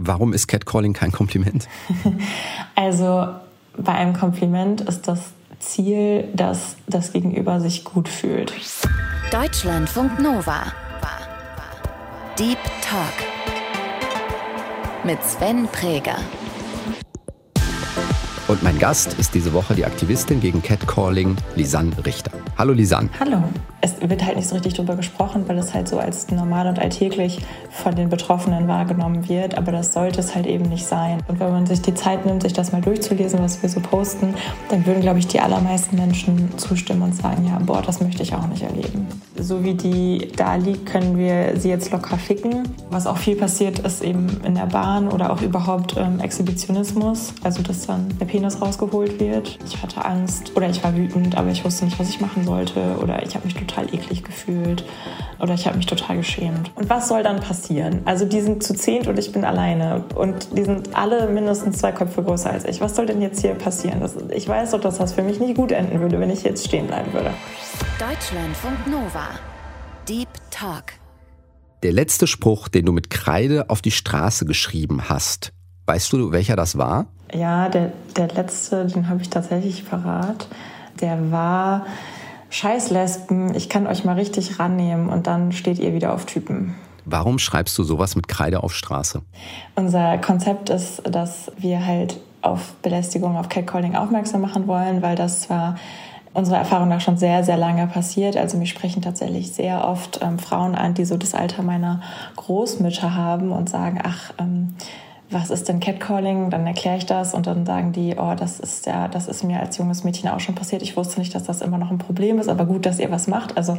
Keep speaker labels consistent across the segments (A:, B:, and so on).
A: Warum ist Catcalling kein Kompliment?
B: Also bei einem Kompliment ist das Ziel, dass das Gegenüber sich gut fühlt.
C: Deutschlandfunk Nova. Deep Talk mit Sven Präger.
A: Und mein Gast ist diese Woche die Aktivistin gegen Catcalling, Lisanne Richter. Hallo Lisanne.
B: Hallo. Es wird halt nicht so richtig drüber gesprochen, weil es halt so als normal und alltäglich von den Betroffenen wahrgenommen wird. Aber das sollte es halt eben nicht sein. Und wenn man sich die Zeit nimmt, sich das mal durchzulesen, was wir so posten, dann würden, glaube ich, die allermeisten Menschen zustimmen und sagen, ja, boah, das möchte ich auch nicht erleben. So wie die da liegt, können wir sie jetzt locker ficken. Was auch viel passiert, ist eben in der Bahn oder auch überhaupt ähm, Exhibitionismus. Also, dass dann der Penis rausgeholt wird. Ich hatte Angst oder ich war wütend, aber ich wusste nicht, was ich machen sollte. Oder ich habe mich total eklig gefühlt oder ich habe mich total geschämt. Und was soll dann passieren? Also die sind zu zehnt und ich bin alleine und die sind alle mindestens zwei Köpfe größer als ich. Was soll denn jetzt hier passieren? Das, ich weiß doch, dass das für mich nicht gut enden würde, wenn ich jetzt stehen bleiben würde.
C: Deutschlandfunk Nova. Deep Talk.
A: Der letzte Spruch, den du mit Kreide auf die Straße geschrieben hast, weißt du, welcher das war?
B: Ja, der, der letzte, den habe ich tatsächlich parat. Der war Scheiß Lesben, ich kann euch mal richtig rannehmen und dann steht ihr wieder auf Typen.
A: Warum schreibst du sowas mit Kreide auf Straße?
B: Unser Konzept ist, dass wir halt auf Belästigung, auf Catcalling aufmerksam machen wollen, weil das zwar unserer Erfahrung nach schon sehr, sehr lange passiert. Also mich sprechen tatsächlich sehr oft ähm, Frauen an, die so das Alter meiner Großmütter haben und sagen, ach, ähm, was ist denn Catcalling? Dann erkläre ich das und dann sagen die, oh, das ist ja, das ist mir als junges Mädchen auch schon passiert. Ich wusste nicht, dass das immer noch ein Problem ist, aber gut, dass ihr was macht. Also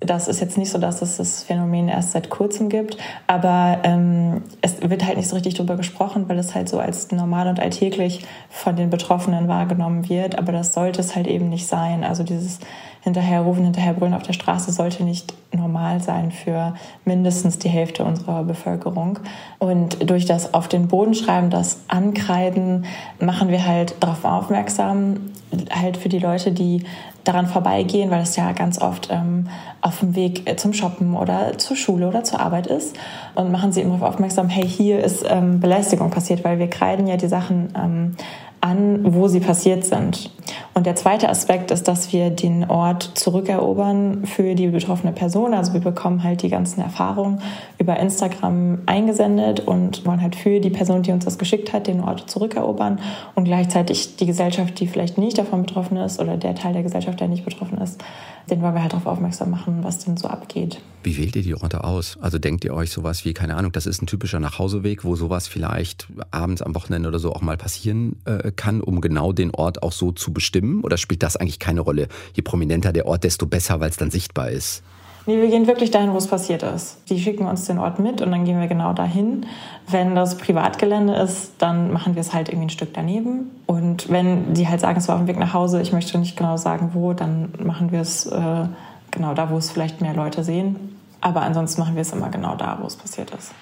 B: das ist jetzt nicht so, dass es das Phänomen erst seit kurzem gibt, aber ähm, es wird halt nicht so richtig drüber gesprochen, weil es halt so als normal und alltäglich von den Betroffenen wahrgenommen wird. Aber das sollte es halt eben nicht sein. Also dieses hinterherrufen, hinterherbrüllen auf der Straße sollte nicht normal sein für mindestens die Hälfte unserer Bevölkerung. Und durch das auf den Boden schreiben, das Ankreiden, machen wir halt darauf aufmerksam, halt für die Leute, die daran vorbeigehen, weil es ja ganz oft ähm, auf dem Weg zum Shoppen oder zur Schule oder zur Arbeit ist und machen sie immer darauf aufmerksam, hey, hier ist ähm, Belästigung passiert, weil wir kreiden ja die Sachen ähm, an, wo sie passiert sind. Und der zweite Aspekt ist, dass wir den Ort zurückerobern für die betroffene Person. Also wir bekommen halt die ganzen Erfahrungen über Instagram eingesendet und wollen halt für die Person, die uns das geschickt hat, den Ort zurückerobern und gleichzeitig die Gesellschaft, die vielleicht nicht davon betroffen ist oder der Teil der Gesellschaft, der nicht betroffen ist, den wollen wir halt darauf aufmerksam machen, was denn so abgeht.
A: Wie wählt ihr die Orte aus? Also denkt ihr euch sowas wie, keine Ahnung, das ist ein typischer Nachhauseweg, wo sowas vielleicht abends am Wochenende oder so auch mal passieren äh, kann, um genau den Ort auch so zu bestimmen? Oder spielt das eigentlich keine Rolle? Je prominenter der Ort, desto besser, weil es dann sichtbar ist.
B: Nee, wir gehen wirklich dahin, wo es passiert ist. Die schicken uns den Ort mit und dann gehen wir genau dahin. Wenn das Privatgelände ist, dann machen wir es halt irgendwie ein Stück daneben. Und wenn die halt sagen, es war auf dem Weg nach Hause, ich möchte nicht genau sagen, wo, dann machen wir es äh, genau da, wo es vielleicht mehr Leute sehen. Aber ansonsten machen wir es immer genau da, wo es passiert ist.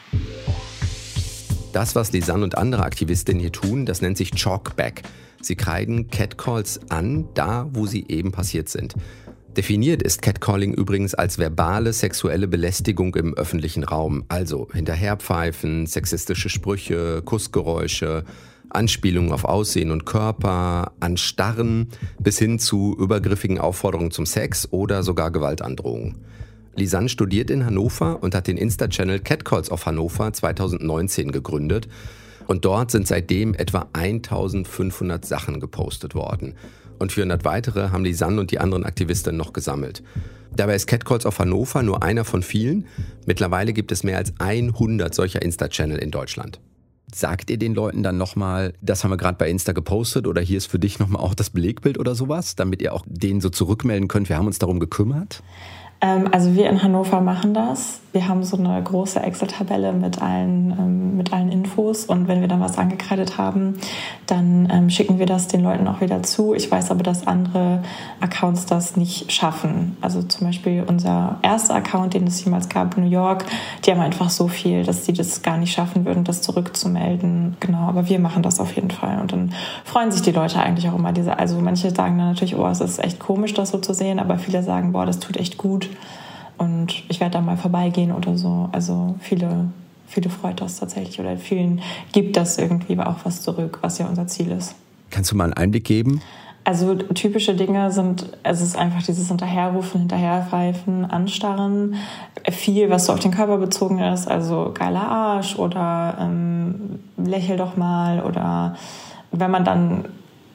A: Das, was Lisanne und andere Aktivistinnen hier tun, das nennt sich Chalkback. Sie kreiden Catcalls an, da wo sie eben passiert sind. Definiert ist Catcalling übrigens als verbale sexuelle Belästigung im öffentlichen Raum, also Hinterherpfeifen, sexistische Sprüche, Kussgeräusche, Anspielungen auf Aussehen und Körper, Anstarren bis hin zu übergriffigen Aufforderungen zum Sex oder sogar Gewaltandrohungen. Lisanne studiert in Hannover und hat den Insta-Channel Catcalls of Hannover 2019 gegründet. Und dort sind seitdem etwa 1500 Sachen gepostet worden und 400 weitere haben San und die anderen Aktivisten noch gesammelt. Dabei ist Catcalls auf Hannover nur einer von vielen. Mittlerweile gibt es mehr als 100 solcher Insta-Channel in Deutschland. Sagt ihr den Leuten dann nochmal, das haben wir gerade bei Insta gepostet oder hier ist für dich nochmal auch das Belegbild oder sowas, damit ihr auch denen so zurückmelden könnt, wir haben uns darum gekümmert?
B: Ähm, also wir in Hannover machen das. Wir haben so eine große Excel-Tabelle mit allen, ähm, mit allen Infos und wenn wir dann was angekreidet haben, dann ähm, schicken wir das den Leuten auch wieder zu. Ich weiß aber, dass andere Accounts das nicht schaffen. Also zum Beispiel unser erster Account, den es jemals gab, New York, die haben einfach so viel, dass sie das gar nicht schaffen würden, das zurückzumelden. Genau, aber wir machen das auf jeden Fall und dann freuen sich die Leute eigentlich auch immer. Diese, also manche sagen dann natürlich, oh, es ist echt komisch, das so zu sehen, aber viele sagen, boah, das tut echt gut und ich werde da mal vorbeigehen oder so. Also viele viele freut das tatsächlich oder vielen gibt das irgendwie auch was zurück, was ja unser Ziel ist.
A: Kannst du mal einen Einblick geben?
B: Also typische Dinge sind, es ist einfach dieses Hinterherrufen, Hinterherpfeifen, Anstarren. Viel, was so auf den Körper bezogen ist, also geiler Arsch oder ähm, lächel doch mal oder wenn man dann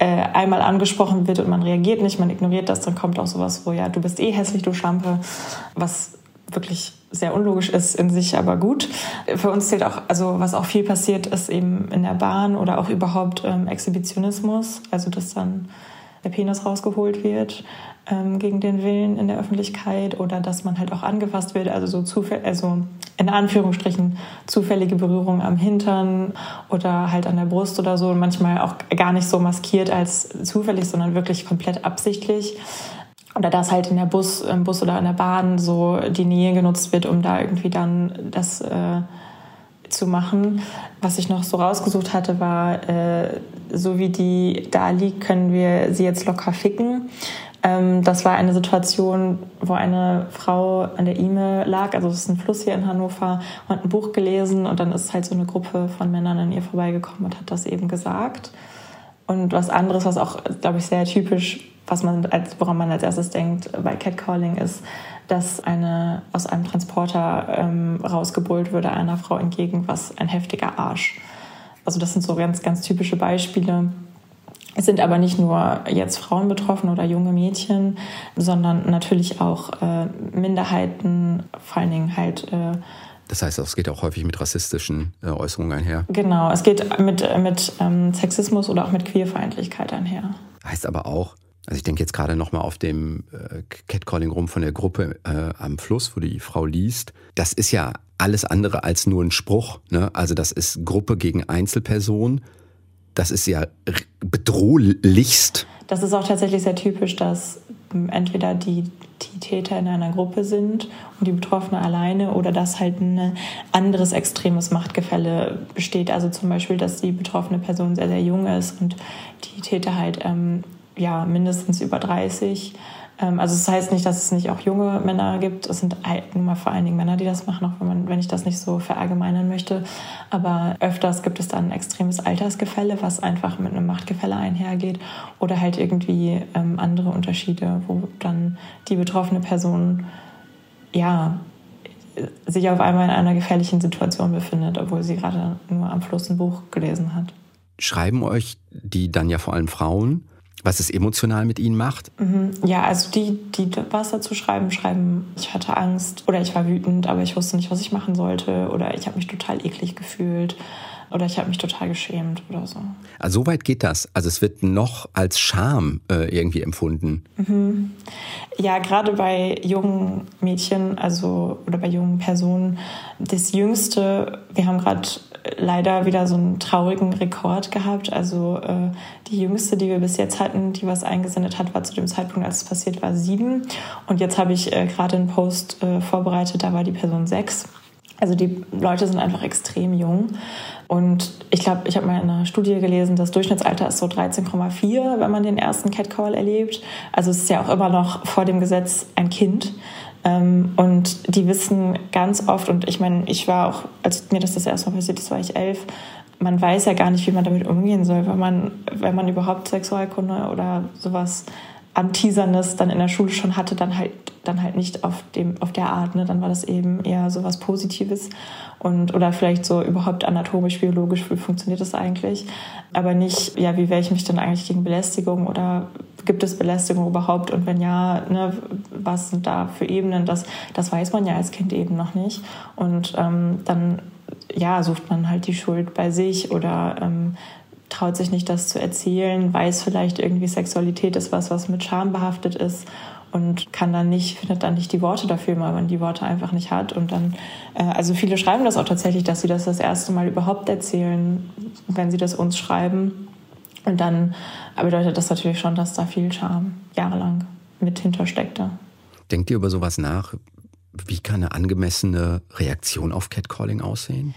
B: äh, einmal angesprochen wird und man reagiert nicht, man ignoriert das, dann kommt auch sowas, wo ja, du bist eh hässlich, du Schlampe, was wirklich sehr unlogisch ist in sich, aber gut. Für uns zählt auch, also was auch viel passiert, ist eben in der Bahn oder auch überhaupt ähm, Exhibitionismus, also dass dann der Penis rausgeholt wird ähm, gegen den Willen in der Öffentlichkeit oder dass man halt auch angefasst wird, also so zufällig, also in Anführungsstrichen zufällige Berührung am Hintern oder halt an der Brust oder so und manchmal auch gar nicht so maskiert als zufällig, sondern wirklich komplett absichtlich. Oder dass halt in der Bus, im Bus oder in der Bahn so die Nähe genutzt wird, um da irgendwie dann das äh, zu machen. Was ich noch so rausgesucht hatte, war, äh, so wie die da liegt, können wir sie jetzt locker ficken. Ähm, das war eine Situation, wo eine Frau an der E-Mail lag, also es ist ein Fluss hier in Hannover, und hat ein Buch gelesen und dann ist halt so eine Gruppe von Männern an ihr vorbeigekommen und hat das eben gesagt. Und was anderes, was auch, glaube ich, sehr typisch, was man als, woran man als erstes denkt bei Catcalling ist, dass eine aus einem Transporter ähm, rausgebrüllt würde einer Frau entgegen, was ein heftiger Arsch. Also das sind so ganz, ganz typische Beispiele. Es sind aber nicht nur jetzt Frauen betroffen oder junge Mädchen, sondern natürlich auch äh, Minderheiten, vor allen Dingen halt. Äh,
A: das heißt, es geht auch häufig mit rassistischen äh, Äußerungen einher.
B: Genau, es geht mit, mit ähm, Sexismus oder auch mit Queerfeindlichkeit einher.
A: Heißt aber auch, also ich denke jetzt gerade nochmal auf dem äh, Catcalling rum von der Gruppe äh, am Fluss, wo die Frau liest. Das ist ja alles andere als nur ein Spruch. Ne? Also das ist Gruppe gegen Einzelperson. Das ist ja bedrohlichst.
B: Das ist auch tatsächlich sehr typisch, dass ähm, entweder die, die Täter in einer Gruppe sind und die Betroffene alleine oder dass halt ein anderes extremes Machtgefälle besteht. Also zum Beispiel, dass die betroffene Person sehr, sehr jung ist und die Täter halt ähm, ja, mindestens über 30. Ähm, also das heißt nicht, dass es nicht auch junge Männer gibt. Es sind halt nun mal vor allen Dingen Männer, die das machen, auch wenn, man, wenn ich das nicht so verallgemeinern möchte. Aber öfters gibt es dann ein extremes Altersgefälle, was einfach mit einem Machtgefälle einhergeht. Oder halt irgendwie ähm, andere Unterschiede, wo dann die betroffene Person ja sich auf einmal in einer gefährlichen Situation befindet, obwohl sie gerade nur am Fluss ein Buch gelesen hat.
A: Schreiben euch die dann ja vor allem Frauen was es emotional mit ihnen macht?
B: Mhm. Ja, also die, die was dazu schreiben, schreiben, ich hatte Angst oder ich war wütend, aber ich wusste nicht, was ich machen sollte oder ich habe mich total eklig gefühlt oder ich habe mich total geschämt oder so.
A: Also so weit geht das. Also es wird noch als Scham äh, irgendwie empfunden.
B: Mhm. Ja, gerade bei jungen Mädchen, also oder bei jungen Personen. Das Jüngste, wir haben gerade leider wieder so einen traurigen Rekord gehabt. Also äh, die jüngste, die wir bis jetzt hatten, die was eingesendet hat, war zu dem Zeitpunkt, als es passiert war, sieben. Und jetzt habe ich äh, gerade einen Post äh, vorbereitet, da war die Person sechs. Also die Leute sind einfach extrem jung. Und ich glaube, ich habe mal in einer Studie gelesen, das Durchschnittsalter ist so 13,4, wenn man den ersten Catcall erlebt. Also es ist ja auch immer noch vor dem Gesetz ein Kind. Ähm, und die wissen ganz oft, und ich meine, ich war auch, als mir das das erste Mal passiert ist, war ich elf, man weiß ja gar nicht, wie man damit umgehen soll, wenn man, wenn man überhaupt Sexualkunde oder sowas Anteasernes dann in der Schule schon hatte, dann halt, dann halt nicht auf, dem, auf der Art. Ne? Dann war das eben eher so was Positives und oder vielleicht so überhaupt anatomisch, biologisch, wie funktioniert das eigentlich? Aber nicht, ja, wie wehre ich mich denn eigentlich gegen Belästigung oder gibt es Belästigung überhaupt? Und wenn ja, ne, was sind da für Ebenen? Das, das weiß man ja als Kind eben noch nicht. Und ähm, dann ja, sucht man halt die Schuld bei sich oder ähm, traut sich nicht, das zu erzählen, weiß vielleicht irgendwie Sexualität ist was, was mit Scham behaftet ist und kann dann nicht, findet dann nicht die Worte dafür, weil man die Worte einfach nicht hat. Und dann, äh, also viele schreiben das auch tatsächlich, dass sie das das erste Mal überhaupt erzählen, wenn sie das uns schreiben. Und dann bedeutet das natürlich schon, dass da viel Scham jahrelang mit hintersteckte.
A: Denkt ihr über sowas nach? Wie kann eine angemessene Reaktion auf Catcalling aussehen?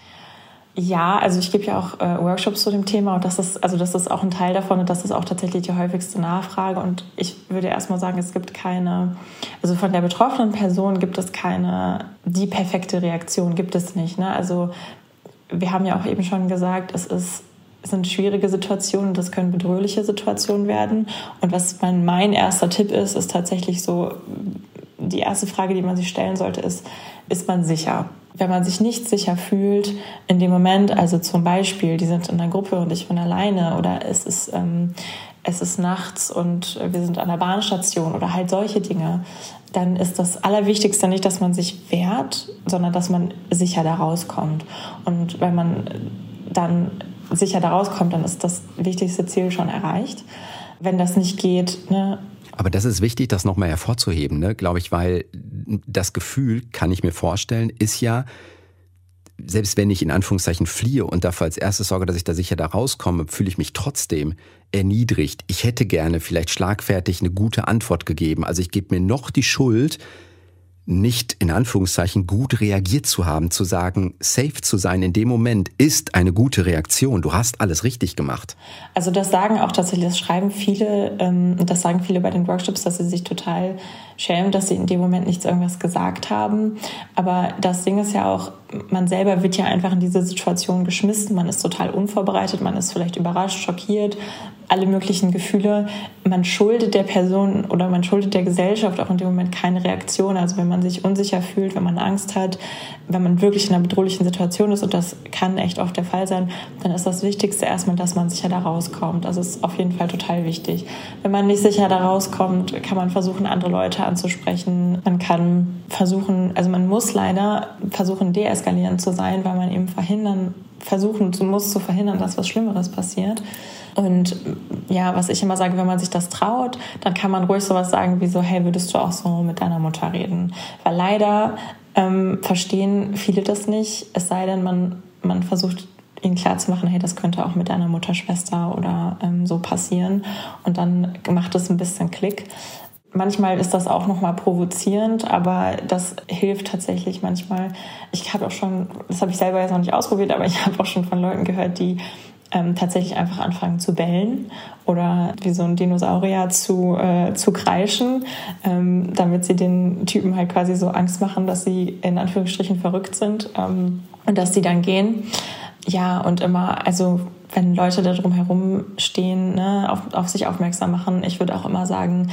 B: Ja, also ich gebe ja auch äh, Workshops zu dem Thema und das ist, also das ist auch ein Teil davon und das ist auch tatsächlich die häufigste Nachfrage. Und ich würde erstmal sagen, es gibt keine, also von der betroffenen Person gibt es keine, die perfekte Reaktion gibt es nicht. Ne? Also wir haben ja auch eben schon gesagt, es ist es sind schwierige Situationen, das können bedrohliche Situationen werden. Und was mein, mein erster Tipp ist, ist tatsächlich so, die erste Frage, die man sich stellen sollte, ist, ist man sicher? Wenn man sich nicht sicher fühlt in dem Moment, also zum Beispiel, die sind in einer Gruppe und ich bin alleine oder es ist, ähm, es ist nachts und wir sind an der Bahnstation oder halt solche Dinge, dann ist das Allerwichtigste nicht, dass man sich wehrt, sondern dass man sicher da rauskommt. Und wenn man dann sicher da rauskommt, dann ist das wichtigste Ziel schon erreicht. Wenn das nicht geht, ne,
A: aber das ist wichtig, das nochmal hervorzuheben, ne? glaube ich, weil das Gefühl, kann ich mir vorstellen, ist ja, selbst wenn ich in Anführungszeichen fliehe und dafür als erstes sorge, dass ich da sicher da rauskomme, fühle ich mich trotzdem erniedrigt. Ich hätte gerne vielleicht schlagfertig eine gute Antwort gegeben. Also ich gebe mir noch die Schuld, nicht in Anführungszeichen gut reagiert zu haben, zu sagen, safe zu sein in dem Moment ist eine gute Reaktion. Du hast alles richtig gemacht.
B: Also das sagen auch tatsächlich, das schreiben viele, ähm, das sagen viele bei den Workshops, dass sie sich total schämen, dass sie in dem Moment nichts irgendwas gesagt haben. Aber das Ding ist ja auch, man selber wird ja einfach in diese Situation geschmissen. Man ist total unvorbereitet, man ist vielleicht überrascht, schockiert, alle möglichen Gefühle. Man schuldet der Person oder man schuldet der Gesellschaft auch in dem Moment keine Reaktion. Also wenn man sich unsicher fühlt, wenn man Angst hat, wenn man wirklich in einer bedrohlichen Situation ist, und das kann echt oft der Fall sein, dann ist das Wichtigste erstmal, dass man sicher da rauskommt. Das ist auf jeden Fall total wichtig. Wenn man nicht sicher da rauskommt, kann man versuchen, andere Leute anzusprechen. Man kann versuchen, also man muss leider versuchen, deeskalierend zu sein, weil man eben verhindern, versuchen muss zu verhindern, dass was Schlimmeres passiert. Und ja, was ich immer sage, wenn man sich das traut, dann kann man ruhig sowas sagen wie so, hey, würdest du auch so mit deiner Mutter reden? Weil leider ähm, verstehen viele das nicht, es sei denn, man, man versucht ihnen klarzumachen, hey, das könnte auch mit deiner Mutter, Schwester oder ähm, so passieren. Und dann macht es ein bisschen Klick. Manchmal ist das auch nochmal provozierend, aber das hilft tatsächlich manchmal. Ich habe auch schon, das habe ich selber jetzt noch nicht ausprobiert, aber ich habe auch schon von Leuten gehört, die ähm, tatsächlich einfach anfangen zu bellen oder wie so ein Dinosaurier zu, äh, zu kreischen, ähm, damit sie den Typen halt quasi so Angst machen, dass sie in Anführungsstrichen verrückt sind ähm, und dass sie dann gehen. Ja, und immer, also wenn Leute da drum herum stehen, ne, auf, auf sich aufmerksam machen, ich würde auch immer sagen,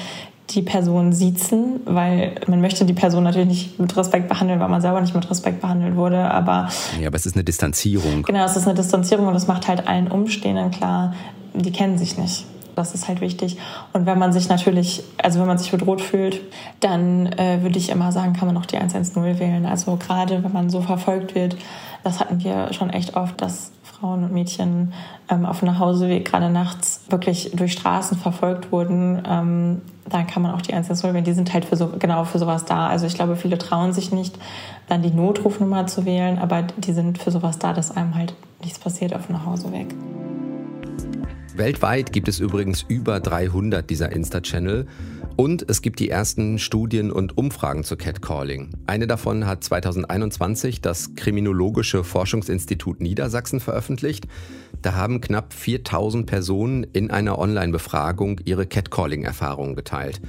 B: die Person siezen, weil man möchte die Person natürlich nicht mit Respekt behandeln, weil man selber nicht mit Respekt behandelt wurde, aber...
A: Ja, aber es ist eine Distanzierung.
B: Genau, es ist eine Distanzierung und es macht halt allen Umstehenden klar, die kennen sich nicht. Das ist halt wichtig. Und wenn man sich natürlich, also wenn man sich bedroht fühlt, dann äh, würde ich immer sagen, kann man auch die 110 wählen. Also gerade wenn man so verfolgt wird, das hatten wir schon echt oft, dass Frauen und Mädchen ähm, auf dem Nachhauseweg gerade nachts wirklich durch Straßen verfolgt wurden, ähm, dann kann man auch die 110 wählen. Die sind halt für so, genau für sowas da. Also ich glaube, viele trauen sich nicht, dann die Notrufnummer zu wählen, aber die sind für sowas da, dass einem halt nichts passiert auf dem Nachhauseweg.
A: Weltweit gibt es übrigens über 300 dieser Insta-Channel und es gibt die ersten Studien und Umfragen zu Catcalling. Eine davon hat 2021 das Kriminologische Forschungsinstitut Niedersachsen veröffentlicht. Da haben knapp 4000 Personen in einer Online-Befragung ihre Catcalling-Erfahrungen geteilt.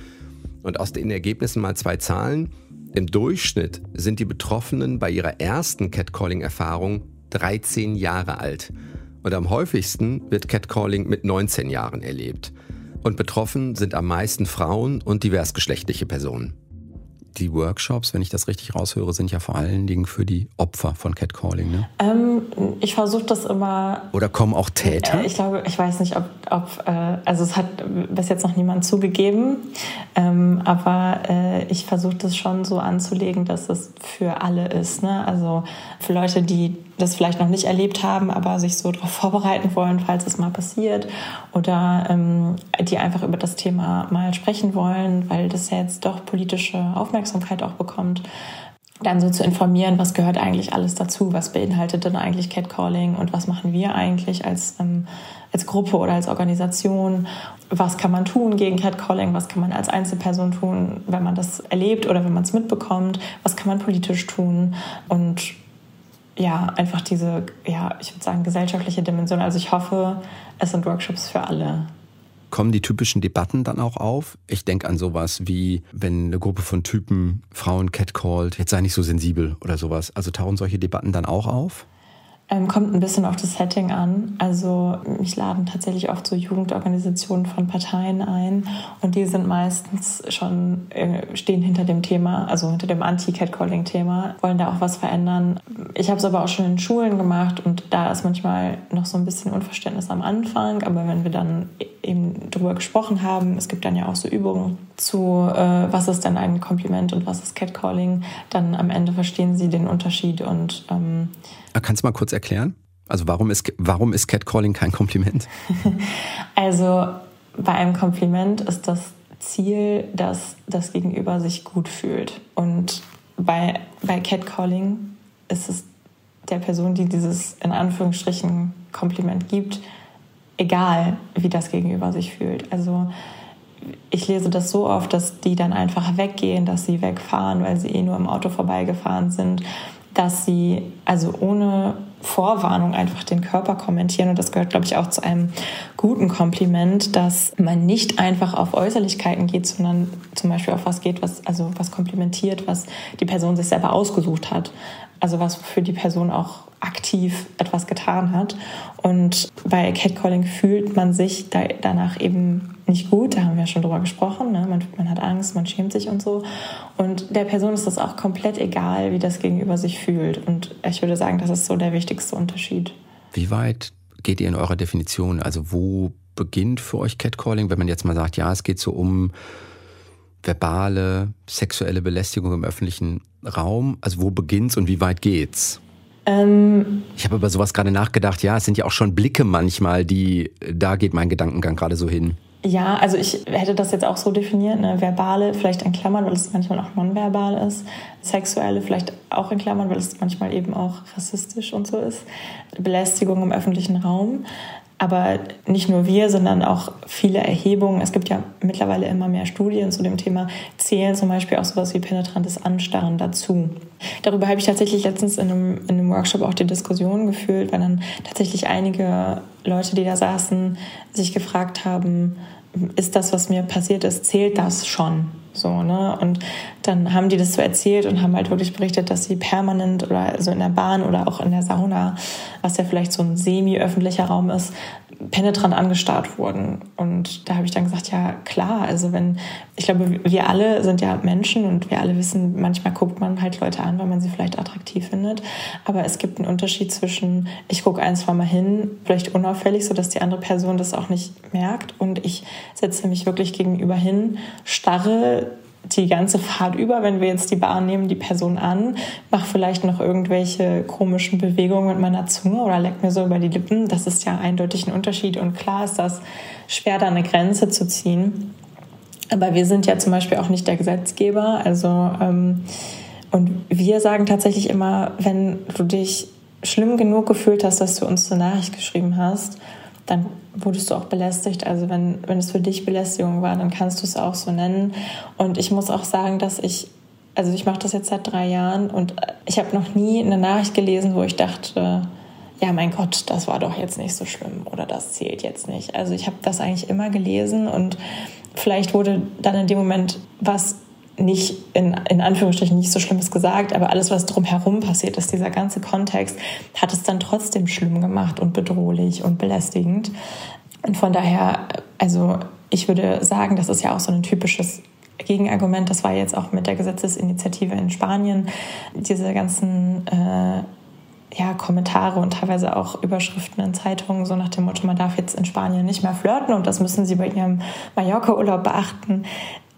A: Und aus den Ergebnissen mal zwei Zahlen. Im Durchschnitt sind die Betroffenen bei ihrer ersten Catcalling-Erfahrung 13 Jahre alt. Und am häufigsten wird Catcalling mit 19 Jahren erlebt. Und betroffen sind am meisten Frauen und diversgeschlechtliche Personen. Die Workshops, wenn ich das richtig raushöre, sind ja vor allen Dingen für die Opfer von Catcalling, ne?
B: Ähm, ich versuche das immer.
A: Oder kommen auch Täter?
B: Äh, ich glaube, ich weiß nicht, ob, ob äh, also es hat bis jetzt noch niemand zugegeben, ähm, aber äh, ich versuche das schon so anzulegen, dass es für alle ist. Ne? Also für Leute, die das vielleicht noch nicht erlebt haben, aber sich so darauf vorbereiten wollen, falls es mal passiert. Oder ähm, die einfach über das Thema mal sprechen wollen, weil das ja jetzt doch politische Aufmerksamkeit auch bekommt. Dann so zu informieren, was gehört eigentlich alles dazu, was beinhaltet denn eigentlich Catcalling und was machen wir eigentlich als, ähm, als Gruppe oder als Organisation, was kann man tun gegen Catcalling, was kann man als Einzelperson tun, wenn man das erlebt oder wenn man es mitbekommt, was kann man politisch tun und ja, einfach diese, ja, ich würde sagen, gesellschaftliche Dimension. Also ich hoffe, es sind Workshops für alle.
A: Kommen die typischen Debatten dann auch auf? Ich denke an sowas wie, wenn eine Gruppe von Typen Frauen catcallt, jetzt sei nicht so sensibel oder sowas. Also tauchen solche Debatten dann auch auf?
B: Ähm, kommt ein bisschen auf das Setting an. Also mich laden tatsächlich oft so Jugendorganisationen von Parteien ein und die sind meistens schon, äh, stehen hinter dem Thema, also hinter dem Anti-Catcalling-Thema, wollen da auch was verändern. Ich habe es aber auch schon in Schulen gemacht und da ist manchmal noch so ein bisschen Unverständnis am Anfang, aber wenn wir dann eben drüber gesprochen haben, es gibt dann ja auch so Übungen zu, äh, was ist denn ein Kompliment und was ist Catcalling, dann am Ende verstehen sie den Unterschied und ähm,
A: kannst du mal kurz erklären? Also warum ist, warum ist Catcalling kein Kompliment?
B: also bei einem Kompliment ist das Ziel, dass das Gegenüber sich gut fühlt. Und bei, bei Catcalling ist es der Person, die dieses in Anführungsstrichen Kompliment gibt, egal, wie das Gegenüber sich fühlt. Also ich lese das so oft, dass die dann einfach weggehen, dass sie wegfahren, weil sie eh nur im Auto vorbeigefahren sind dass sie also ohne Vorwarnung einfach den Körper kommentieren. Und das gehört, glaube ich, auch zu einem guten Kompliment, dass man nicht einfach auf Äußerlichkeiten geht, sondern zum Beispiel auf was geht, was, also was komplimentiert, was die Person sich selber ausgesucht hat. Also was für die Person auch aktiv etwas getan hat. Und bei Catcalling fühlt man sich da, danach eben nicht gut. Da haben wir schon drüber gesprochen. Ne? Man, man, hat Angst, man schämt sich und so. Und der Person ist das auch komplett egal, wie das Gegenüber sich fühlt. Und ich würde sagen, das ist so der wichtigste Unterschied.
A: Wie weit geht ihr in eurer Definition? Also wo beginnt für euch Catcalling, wenn man jetzt mal sagt, ja, es geht so um verbale, sexuelle Belästigung im öffentlichen Raum? Also wo beginnt's und wie weit geht's? Ähm, ich habe über sowas gerade nachgedacht. Ja, es sind ja auch schon Blicke manchmal, die, da geht mein Gedankengang gerade so hin.
B: Ja, also ich hätte das jetzt auch so definiert, ne? verbale vielleicht in Klammern, weil es manchmal auch nonverbal ist, sexuelle vielleicht auch in Klammern, weil es manchmal eben auch rassistisch und so ist, Belästigung im öffentlichen Raum. Aber nicht nur wir, sondern auch viele Erhebungen. Es gibt ja mittlerweile immer mehr Studien zu dem Thema, zählen zum Beispiel auch sowas wie penetrantes Anstarren dazu. Darüber habe ich tatsächlich letztens in einem, in einem Workshop auch die Diskussion gefühlt, weil dann tatsächlich einige Leute, die da saßen, sich gefragt haben, ist das, was mir passiert ist, zählt das schon? So, ne? Und dann haben die das so erzählt und haben halt wirklich berichtet, dass sie permanent oder so in der Bahn oder auch in der Sauna, was ja vielleicht so ein semi-öffentlicher Raum ist, penetrant angestarrt wurden. Und da habe ich dann gesagt, ja klar, also wenn, ich glaube, wir alle sind ja Menschen und wir alle wissen, manchmal guckt man halt Leute an, weil man sie vielleicht attraktiv findet. Aber es gibt einen Unterschied zwischen, ich gucke ein, zwei Mal hin, vielleicht unauffällig, sodass die andere Person das auch nicht merkt und ich setze mich wirklich gegenüber hin, starre die ganze Fahrt über, wenn wir jetzt die Bahn nehmen, die Person an, mache vielleicht noch irgendwelche komischen Bewegungen mit meiner Zunge oder leck mir so über die Lippen. Das ist ja eindeutig ein Unterschied und klar ist das schwer, da eine Grenze zu ziehen. Aber wir sind ja zum Beispiel auch nicht der Gesetzgeber. Also ähm, und wir sagen tatsächlich immer, wenn du dich schlimm genug gefühlt hast, dass du uns eine Nachricht geschrieben hast, dann wurdest du auch belästigt. Also wenn, wenn es für dich Belästigung war, dann kannst du es auch so nennen. Und ich muss auch sagen, dass ich, also ich mache das jetzt seit drei Jahren und ich habe noch nie eine Nachricht gelesen, wo ich dachte, ja, mein Gott, das war doch jetzt nicht so schlimm oder das zählt jetzt nicht. Also ich habe das eigentlich immer gelesen und vielleicht wurde dann in dem Moment was nicht in, in Anführungsstrichen nicht so Schlimmes gesagt, aber alles, was drumherum passiert ist, dieser ganze Kontext, hat es dann trotzdem schlimm gemacht und bedrohlich und belästigend. Und von daher, also ich würde sagen, das ist ja auch so ein typisches Gegenargument. Das war jetzt auch mit der Gesetzesinitiative in Spanien. Diese ganzen äh, ja, Kommentare und teilweise auch Überschriften in Zeitungen, so nach dem Motto, man darf jetzt in Spanien nicht mehr flirten und das müssen Sie bei Ihrem Mallorca-Urlaub beachten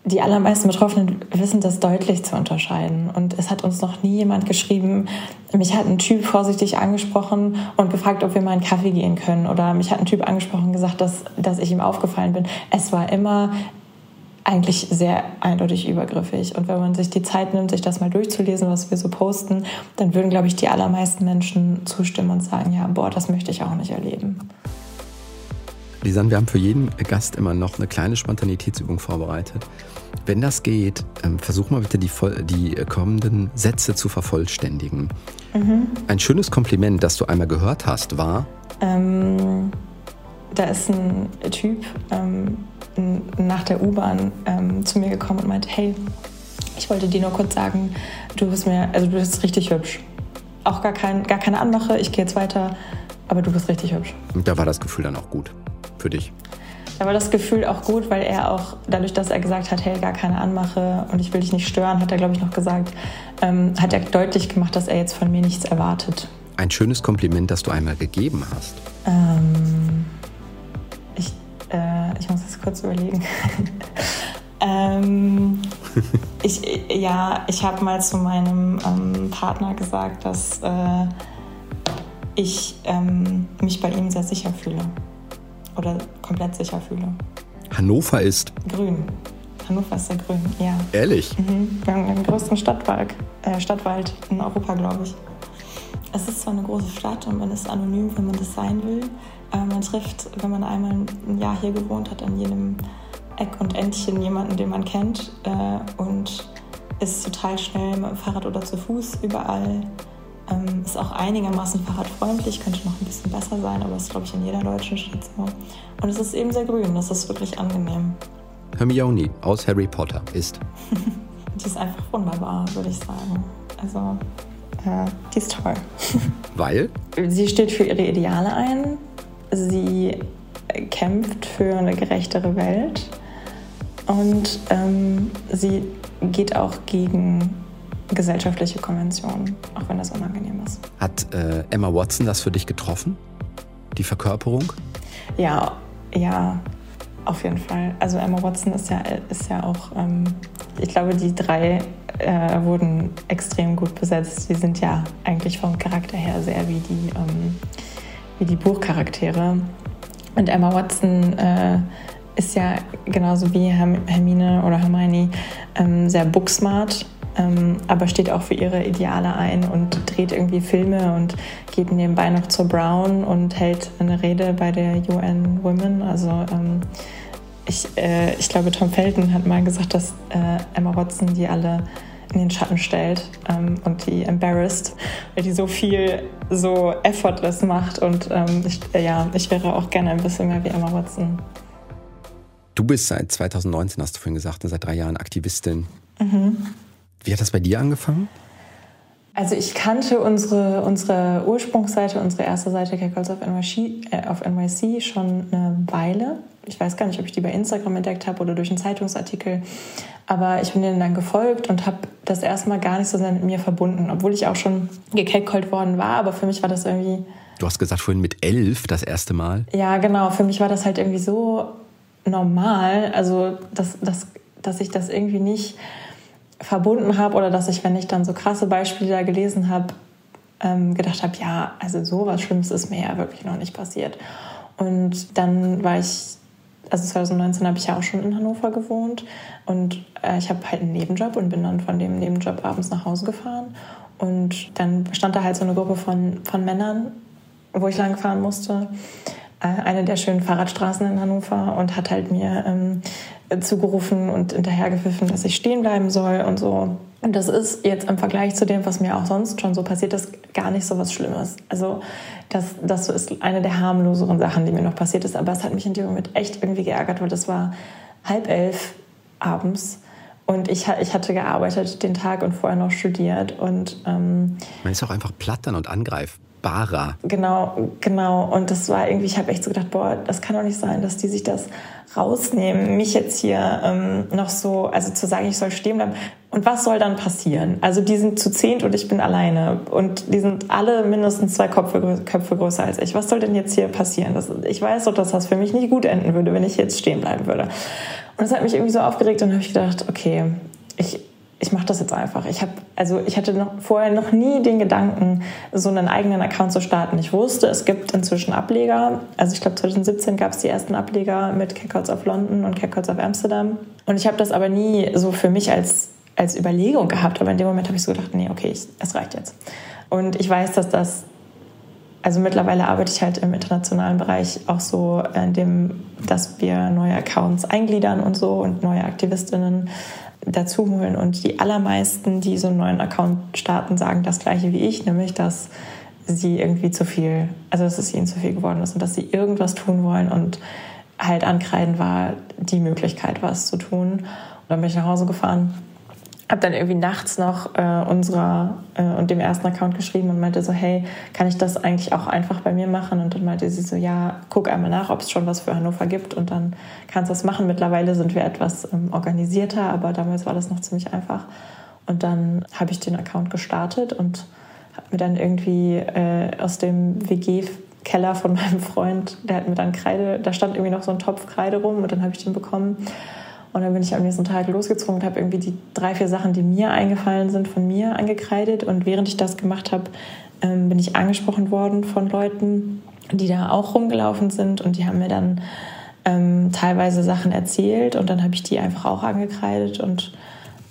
B: die allermeisten Betroffenen wissen das deutlich zu unterscheiden. Und es hat uns noch nie jemand geschrieben, mich hat ein Typ vorsichtig angesprochen und gefragt, ob wir mal einen Kaffee gehen können. Oder mich hat ein Typ angesprochen und gesagt, dass, dass ich ihm aufgefallen bin. Es war immer eigentlich sehr eindeutig übergriffig. Und wenn man sich die Zeit nimmt, sich das mal durchzulesen, was wir so posten, dann würden, glaube ich, die allermeisten Menschen zustimmen und sagen, ja, boah, das möchte ich auch nicht erleben.
A: Lisanne, wir haben für jeden Gast immer noch eine kleine Spontanitätsübung vorbereitet. Wenn das geht, ähm, versuch mal bitte die, die kommenden Sätze zu vervollständigen. Mhm. Ein schönes Kompliment, das du einmal gehört hast, war? Ähm,
B: da ist ein Typ ähm, nach der U-Bahn ähm, zu mir gekommen und meinte, hey, ich wollte dir nur kurz sagen, du bist mir, also du bist richtig hübsch. auch gar, kein, gar keine Anmache, ich gehe jetzt weiter, aber du bist richtig hübsch.
A: Und da war das Gefühl dann auch gut für dich?
B: Da war das Gefühl auch gut, weil er auch, dadurch, dass er gesagt hat, hey, gar keine Anmache und ich will dich nicht stören, hat er, glaube ich, noch gesagt, ähm, hat er deutlich gemacht, dass er jetzt von mir nichts erwartet.
A: Ein schönes Kompliment, das du einmal gegeben hast.
B: Ähm, ich, äh, ich muss das kurz überlegen. ähm, ich, ja, ich habe mal zu meinem ähm, Partner gesagt, dass äh, ich ähm, mich bei ihm sehr sicher fühle. Oder komplett sicher fühle.
A: Hannover ist.
B: Grün. Hannover ist sehr grün, ja.
A: Ehrlich?
B: Mhm. Wir haben den größten Stadtwald, äh, Stadtwald in Europa, glaube ich. Es ist zwar eine große Stadt und man ist anonym, wenn man das sein will. Aber man trifft, wenn man einmal ein Jahr hier gewohnt hat, an jedem Eck und Endchen jemanden, den man kennt. Äh, und ist total schnell mit dem Fahrrad oder zu Fuß überall. Ähm, ist auch einigermaßen fahrradfreundlich, könnte noch ein bisschen besser sein, aber ist, glaube ich, in jeder deutschen Stadt so. Und es ist eben sehr grün, das ist wirklich angenehm.
A: Hermione aus Harry Potter ist.
B: die ist einfach wunderbar, würde ich sagen. Also, äh, die ist toll.
A: Weil?
B: Sie steht für ihre Ideale ein. Sie kämpft für eine gerechtere Welt. Und ähm, sie geht auch gegen gesellschaftliche Konventionen, auch wenn das unangenehm ist.
A: Hat äh, Emma Watson das für dich getroffen? Die Verkörperung?
B: Ja, ja, auf jeden Fall. Also Emma Watson ist ja, ist ja auch, ähm, ich glaube, die drei äh, wurden extrem gut besetzt. Die sind ja eigentlich vom Charakter her sehr wie die, ähm, wie die Buchcharaktere. Und Emma Watson äh, ist ja genauso wie Hermine oder Hermione ähm, sehr booksmart ähm, aber steht auch für ihre Ideale ein und dreht irgendwie Filme und geht nebenbei noch zur Brown und hält eine Rede bei der UN Women. Also ähm, ich, äh, ich glaube, Tom Felton hat mal gesagt, dass äh, Emma Watson die alle in den Schatten stellt ähm, und die embarrassed, weil die so viel so effortless macht und ähm, ich, äh, ja, ich wäre auch gerne ein bisschen mehr wie Emma Watson.
A: Du bist seit 2019, hast du vorhin gesagt, seit drei Jahren Aktivistin.
B: Mhm.
A: Wie hat das bei dir angefangen?
B: Also ich kannte unsere, unsere Ursprungsseite, unsere erste Seite Catcalls auf NYC, äh, auf NYC schon eine Weile. Ich weiß gar nicht, ob ich die bei Instagram entdeckt habe oder durch einen Zeitungsartikel. Aber ich bin denen dann gefolgt und habe das erstmal gar nicht so sehr mit mir verbunden, obwohl ich auch schon gecatcallt worden war. Aber für mich war das irgendwie...
A: Du hast gesagt vorhin mit elf das erste Mal.
B: Ja, genau. Für mich war das halt irgendwie so normal. Also, dass, dass, dass ich das irgendwie nicht verbunden habe oder dass ich, wenn ich dann so krasse Beispiele da gelesen habe, ähm, gedacht habe, ja, also so was Schlimmes ist mir ja wirklich noch nicht passiert. Und dann war ich, also 2019 habe ich ja auch schon in Hannover gewohnt und äh, ich habe halt einen Nebenjob und bin dann von dem Nebenjob abends nach Hause gefahren. Und dann stand da halt so eine Gruppe von, von Männern, wo ich lang fahren musste. Äh, eine der schönen Fahrradstraßen in Hannover und hat halt mir ähm, zugerufen und hinterhergepfiffen, dass ich stehen bleiben soll und so. Und das ist jetzt im Vergleich zu dem, was mir auch sonst schon so passiert ist, gar nicht so was Schlimmes. Also das, das ist eine der harmloseren Sachen, die mir noch passiert ist. Aber es hat mich in dem Moment echt irgendwie geärgert, weil das war halb elf abends. Und ich, ich hatte gearbeitet den Tag und vorher noch studiert. Und, ähm,
A: Man ist auch einfach platt dann und angreifbar greifbarer.
B: Genau, genau. Und das war irgendwie, ich habe echt so gedacht, boah, das kann doch nicht sein, dass die sich das rausnehmen, mich jetzt hier ähm, noch so, also zu sagen, ich soll stehen bleiben. Und was soll dann passieren? Also die sind zu zehnt und ich bin alleine. Und die sind alle mindestens zwei Köpfe, Köpfe größer als ich. Was soll denn jetzt hier passieren? Das, ich weiß doch, dass das für mich nicht gut enden würde, wenn ich jetzt stehen bleiben würde. Und das hat mich irgendwie so aufgeregt und habe ich gedacht, okay, ich, ich mache das jetzt einfach. Ich habe also ich hatte noch, vorher noch nie den Gedanken, so einen eigenen Account zu starten. Ich wusste, es gibt inzwischen Ableger. Also ich glaube 2017 gab es die ersten Ableger mit Catcalls of London und Catcalls of Amsterdam. Und ich habe das aber nie so für mich als als Überlegung gehabt. Aber in dem Moment habe ich so gedacht, nee, okay, ich, es reicht jetzt. Und ich weiß, dass das also mittlerweile arbeite ich halt im internationalen Bereich auch so, in dem, dass wir neue Accounts eingliedern und so und neue Aktivistinnen dazu holen. Und die allermeisten, die so einen neuen Account starten, sagen das gleiche wie ich, nämlich dass sie irgendwie zu viel, also dass es ihnen zu viel geworden ist und dass sie irgendwas tun wollen und halt ankreiden war die Möglichkeit, was zu tun. Und dann bin ich nach Hause gefahren habe dann irgendwie nachts noch äh, unserer äh, und dem ersten Account geschrieben und meinte so, hey, kann ich das eigentlich auch einfach bei mir machen? Und dann meinte sie so, ja, guck einmal nach, ob es schon was für Hannover gibt und dann kannst du das machen. Mittlerweile sind wir etwas ähm, organisierter, aber damals war das noch ziemlich einfach. Und dann habe ich den Account gestartet und habe mir dann irgendwie äh, aus dem WG-Keller von meinem Freund, der hat mir dann Kreide, da stand irgendwie noch so ein Topf Kreide rum und dann habe ich den bekommen und dann bin ich am nächsten Tag losgezogen und habe irgendwie die drei, vier Sachen, die mir eingefallen sind, von mir angekreidet. Und während ich das gemacht habe, ähm, bin ich angesprochen worden von Leuten, die da auch rumgelaufen sind. Und die haben mir dann ähm, teilweise Sachen erzählt. Und dann habe ich die einfach auch angekreidet. Und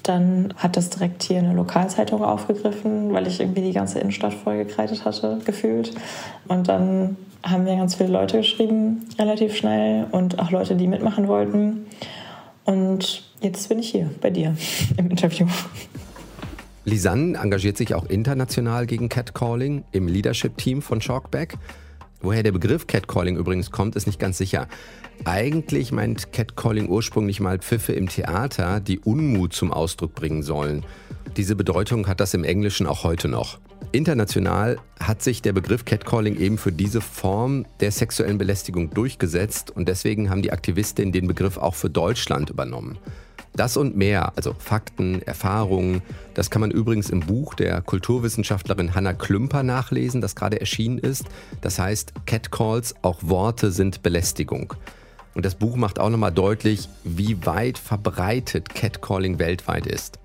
B: dann hat das direkt hier eine Lokalzeitung aufgegriffen, weil ich irgendwie die ganze Innenstadt vollgekreidet hatte, gefühlt. Und dann haben mir ganz viele Leute geschrieben, relativ schnell. Und auch Leute, die mitmachen wollten. Und jetzt bin ich hier bei dir im Interview.
A: Lisanne engagiert sich auch international gegen Catcalling im Leadership-Team von Chalkback. Woher der Begriff Catcalling übrigens kommt, ist nicht ganz sicher. Eigentlich meint Catcalling ursprünglich mal Pfiffe im Theater, die Unmut zum Ausdruck bringen sollen. Diese Bedeutung hat das im Englischen auch heute noch. International hat sich der Begriff Catcalling eben für diese Form der sexuellen Belästigung durchgesetzt und deswegen haben die Aktivistinnen den Begriff auch für Deutschland übernommen. Das und mehr, also Fakten, Erfahrungen, das kann man übrigens im Buch der Kulturwissenschaftlerin Hanna Klümper nachlesen, das gerade erschienen ist. Das heißt, Catcalls, auch Worte sind Belästigung. Und das Buch macht auch nochmal deutlich, wie weit verbreitet Catcalling weltweit ist.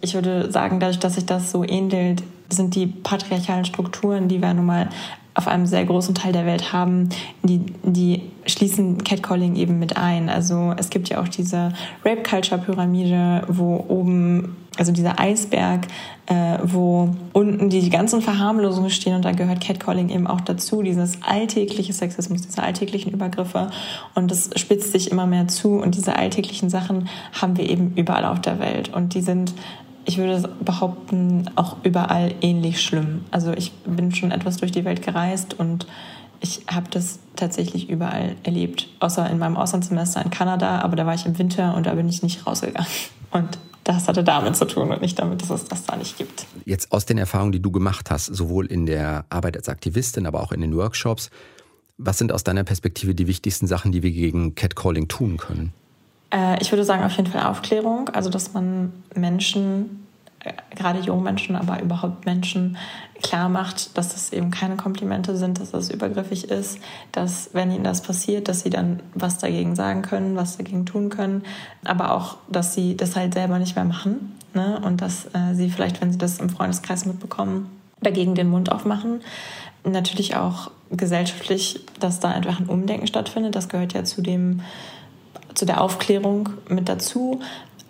B: Ich würde sagen, dadurch, dass sich das so ähnelt, sind die patriarchalen Strukturen, die wir nun mal auf einem sehr großen Teil der Welt haben, die, die schließen Catcalling eben mit ein. Also es gibt ja auch diese Rape-Culture-Pyramide, wo oben, also dieser Eisberg, äh, wo unten die ganzen Verharmlosungen stehen und da gehört Catcalling eben auch dazu, dieses alltägliche Sexismus, diese alltäglichen Übergriffe. Und das spitzt sich immer mehr zu. Und diese alltäglichen Sachen haben wir eben überall auf der Welt. Und die sind ich würde behaupten, auch überall ähnlich schlimm. Also ich bin schon etwas durch die Welt gereist und ich habe das tatsächlich überall erlebt, außer in meinem Auslandssemester in Kanada, aber da war ich im Winter und da bin ich nicht rausgegangen. Und das hatte damit zu tun und nicht damit, dass es das da nicht gibt.
A: Jetzt aus den Erfahrungen, die du gemacht hast, sowohl in der Arbeit als Aktivistin, aber auch in den Workshops, was sind aus deiner Perspektive die wichtigsten Sachen, die wir gegen Catcalling tun können?
B: Äh, ich würde sagen, auf jeden Fall Aufklärung. Also, dass man Menschen, äh, gerade junge Menschen, aber überhaupt Menschen, klar macht, dass das eben keine Komplimente sind, dass das übergriffig ist, dass, wenn ihnen das passiert, dass sie dann was dagegen sagen können, was dagegen tun können, aber auch, dass sie das halt selber nicht mehr machen ne? und dass äh, sie vielleicht, wenn sie das im Freundeskreis mitbekommen, dagegen den Mund aufmachen. Natürlich auch gesellschaftlich, dass da einfach ein Umdenken stattfindet. Das gehört ja zu dem zu der Aufklärung mit dazu,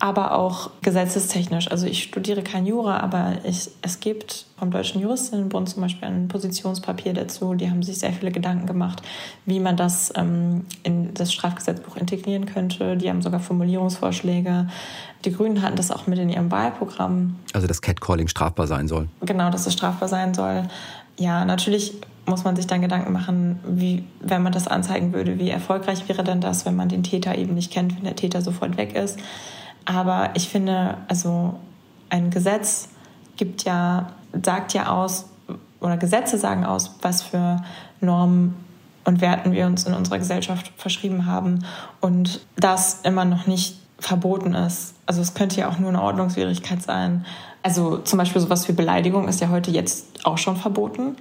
B: aber auch gesetzestechnisch. Also ich studiere kein Jura, aber ich, es gibt vom Deutschen Juristinnenbund zum Beispiel ein Positionspapier dazu. Die haben sich sehr viele Gedanken gemacht, wie man das ähm, in das Strafgesetzbuch integrieren könnte. Die haben sogar Formulierungsvorschläge. Die Grünen hatten das auch mit in ihrem Wahlprogramm.
A: Also dass Catcalling strafbar sein soll.
B: Genau, dass es strafbar sein soll. Ja, natürlich muss man sich dann Gedanken machen, wie, wenn man das anzeigen würde, wie erfolgreich wäre denn das, wenn man den Täter eben nicht kennt, wenn der Täter sofort weg ist. Aber ich finde, also ein Gesetz gibt ja, sagt ja aus, oder Gesetze sagen aus, was für Normen und Werten wir uns in unserer Gesellschaft verschrieben haben und das immer noch nicht verboten ist. Also es könnte ja auch nur eine Ordnungswidrigkeit sein. Also zum Beispiel sowas wie Beleidigung ist ja heute jetzt auch schon verboten.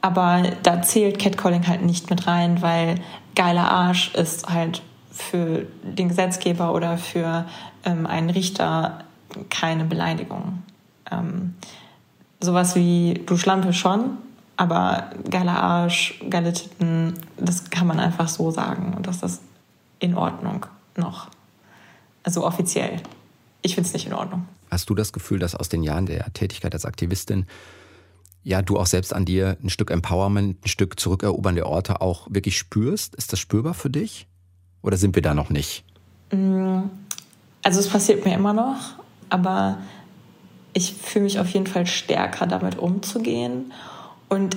B: Aber da zählt Catcalling halt nicht mit rein, weil geiler Arsch ist halt für den Gesetzgeber oder für ähm, einen Richter keine Beleidigung. Ähm, sowas wie du Schlampe schon, aber geiler Arsch, geile Titten, das kann man einfach so sagen und das ist in Ordnung noch. Also offiziell. Ich finde es nicht in Ordnung.
A: Hast du das Gefühl, dass aus den Jahren der Tätigkeit als Aktivistin ja, du auch selbst an dir ein Stück Empowerment, ein Stück Zurückerobern der Orte auch wirklich spürst? Ist das spürbar für dich? Oder sind wir da noch nicht?
B: Mm, also es passiert mir immer noch, aber ich fühle mich auf jeden Fall stärker damit umzugehen. Und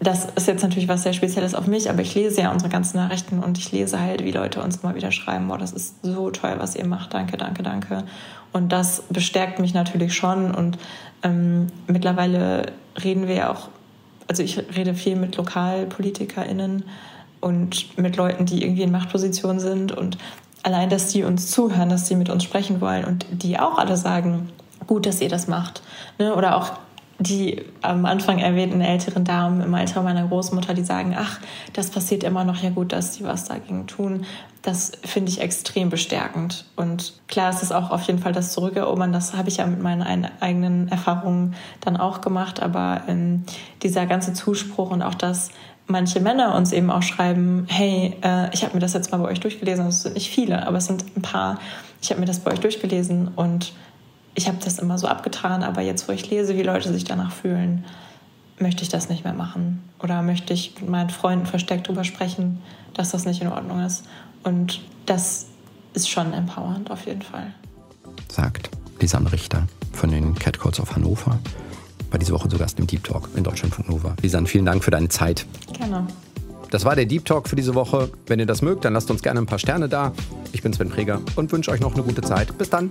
B: das ist jetzt natürlich was sehr Spezielles auf mich, aber ich lese ja unsere ganzen Nachrichten und ich lese halt, wie Leute uns immer wieder schreiben, boah, das ist so toll, was ihr macht, danke, danke, danke. Und das bestärkt mich natürlich schon und ähm, mittlerweile reden wir ja auch, also ich rede viel mit LokalpolitikerInnen und mit Leuten, die irgendwie in Machtpositionen sind und allein, dass die uns zuhören, dass sie mit uns sprechen wollen und die auch alle sagen, gut, dass ihr das macht. Ne? Oder auch die am Anfang erwähnten älteren Damen im Alter meiner Großmutter, die sagen, ach, das passiert immer noch, ja gut, dass sie was dagegen tun. Das finde ich extrem bestärkend. Und klar ist es auch auf jeden Fall das Zurückerobern, das habe ich ja mit meinen eigenen Erfahrungen dann auch gemacht, aber ähm, dieser ganze Zuspruch und auch das, manche Männer uns eben auch schreiben, hey, äh, ich habe mir das jetzt mal bei euch durchgelesen, es sind nicht viele, aber es sind ein paar, ich habe mir das bei euch durchgelesen und ich habe das immer so abgetan, aber jetzt, wo ich lese, wie Leute sich danach fühlen, möchte ich das nicht mehr machen. Oder möchte ich mit meinen Freunden versteckt darüber sprechen, dass das nicht in Ordnung ist. Und das ist schon empowernd auf jeden Fall.
A: Sagt Lisanne Richter von den Catcalls of Hannover. War diese Woche zu Gast im Deep Talk in Deutschland Nova. Lisanne, vielen Dank für deine Zeit.
B: Gerne.
A: Das war der Deep Talk für diese Woche. Wenn ihr das mögt, dann lasst uns gerne ein paar Sterne da. Ich bin Sven Preger und wünsche euch noch eine gute Zeit. Bis dann.